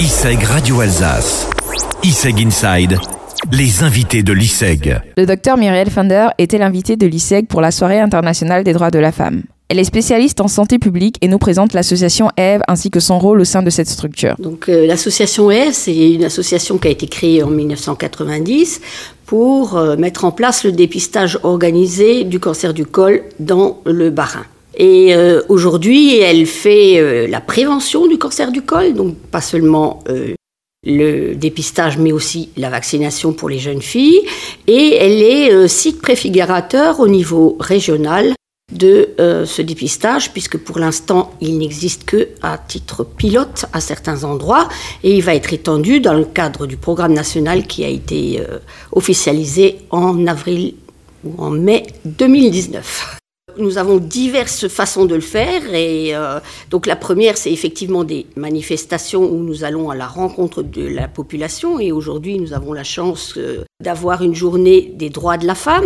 ISEG Radio Alsace. ISEG Inside. Les invités de l'ISEG. Le docteur Muriel Fender était l'invité de l'ISEG pour la soirée internationale des droits de la femme. Elle est spécialiste en santé publique et nous présente l'association EVE ainsi que son rôle au sein de cette structure. Donc euh, l'association EVE, c'est une association qui a été créée en 1990 pour euh, mettre en place le dépistage organisé du cancer du col dans le Bas-Rhin. Et euh, aujourd'hui, elle fait euh, la prévention du cancer du col, donc pas seulement euh, le dépistage, mais aussi la vaccination pour les jeunes filles. Et elle est euh, site préfigurateur au niveau régional de euh, ce dépistage, puisque pour l'instant, il n'existe que à titre pilote à certains endroits, et il va être étendu dans le cadre du programme national qui a été euh, officialisé en avril ou en mai 2019. Nous avons diverses façons de le faire et euh, donc la première c'est effectivement des manifestations où nous allons à la rencontre de la population et aujourd'hui nous avons la chance euh, d'avoir une journée des droits de la femme.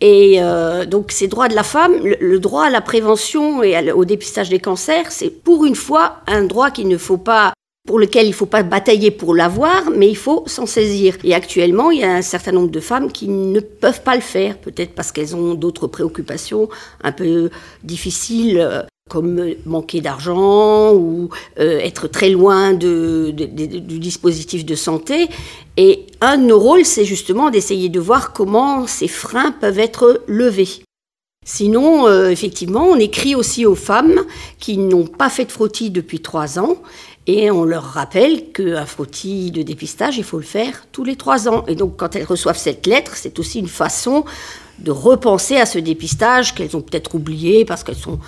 Et euh, donc ces droits de la femme, le, droit à la prévention et au dépistage des cancers, c'est pour une fois un droit qu'il ne faut pas pour lequel il ne faut pas batailler pour l'avoir, mais il faut s'en saisir. Et actuellement, il y a un certain nombre de femmes qui ne peuvent pas le faire, peut-être parce qu'elles ont d'autres préoccupations un peu difficiles, euh, comme manquer d'argent ou euh, être très loin du dispositif de santé. Et un de nos rôles, c'est justement d'essayer de voir comment ces freins peuvent être levés. Sinon, euh, effectivement, on écrit aussi aux femmes qui n'ont pas fait de frottis depuis trois ans et on leur rappelle qu'un frottis de dépistage, il faut le faire tous les trois ans. Et donc, quand elles reçoivent cette lettre, c'est aussi une façon de repenser à ce dépistage qu'elles ont peut-être oublié parce qu'elles sont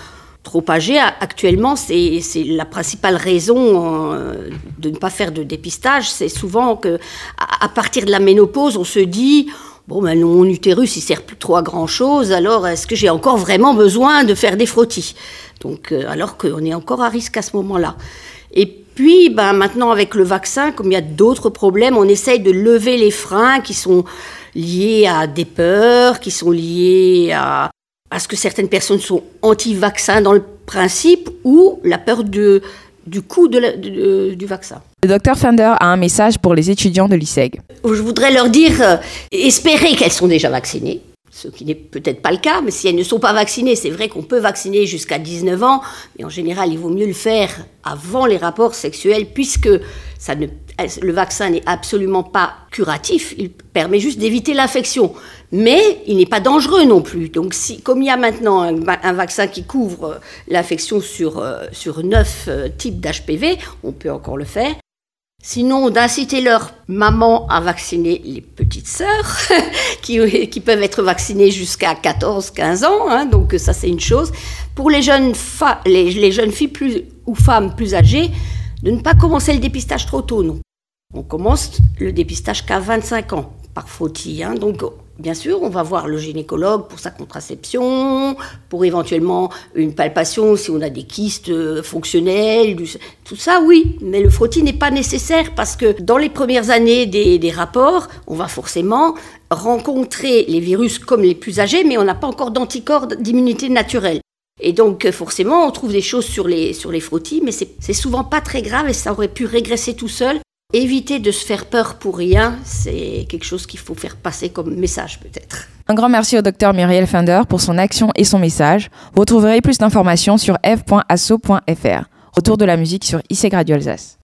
trop âgées. Actuellement, c'est la principale raison euh, de ne pas faire de dépistage. C'est souvent que à partir de la ménopause, on se dit Bon, ben, mon utérus, il sert plus trop à grand chose, alors est-ce que j'ai encore vraiment besoin de faire des frottis? Donc, euh, alors qu'on est encore à risque à ce moment-là. Et puis, ben, maintenant, avec le vaccin, comme il y a d'autres problèmes, on essaye de lever les freins qui sont liés à des peurs, qui sont liés à, à ce que certaines personnes sont anti-vaccins dans le principe, ou la peur de, du coût de la- de- du vaccin. Le docteur Fender a un message pour les étudiants de l'ISEG. Je voudrais leur dire, euh, espérer qu'elles sont déjà vaccinées, ce qui n'est peut-être pas le cas, mais si elles ne sont pas vaccinées, c'est vrai qu'on peut vacciner jusqu'à 19 ans, mais en général, il vaut mieux le faire avant les rapports sexuels, puisque ça ne, le vaccin n'est absolument pas curatif, il permet juste d'éviter l'infection. Mais il n'est pas dangereux non plus. Donc, si, comme il y a maintenant un, va- un vaccin qui couvre euh, l'infection sur, euh, sur 9 types d'HPV, on peut encore le faire. Sinon, d'inciter leur maman à vacciner les petites sœurs, qui, peuvent être vaccinées jusqu'à 14-15 ans. hein, donc ça, c'est une chose. Pour les jeunes, filles ou femmes plus âgées, de ne pas commencer le dépistage trop tôt, non. On commence le dépistage qu'à 25 ans, par frottis. hein. donc, bien sûr, on va voir le gynécologue pour sa contraception, pour éventuellement une palpation si on a des kystes euh, fonctionnels, tout ça, oui. Mais le frottis n'est pas nécessaire parce que dans les premières années des, des rapports, on va forcément rencontrer les virus comme les plus âgés, mais on n'a pas encore d'anticorps d'immunité naturelle. Et donc, euh, forcément, on trouve des choses sur les, sur les frottis, mais c'est souvent pas très grave et ça aurait pu régresser tout seul. Éviter de se faire peur pour rien, c'est quelque chose qu'il faut faire passer comme message peut-être. Un grand merci au docteur Muriel Fender pour son action et son message. Vous retrouverez plus d'informations sur eve.asso.fr. Retour de la musique sur ISEG Radio Alsace.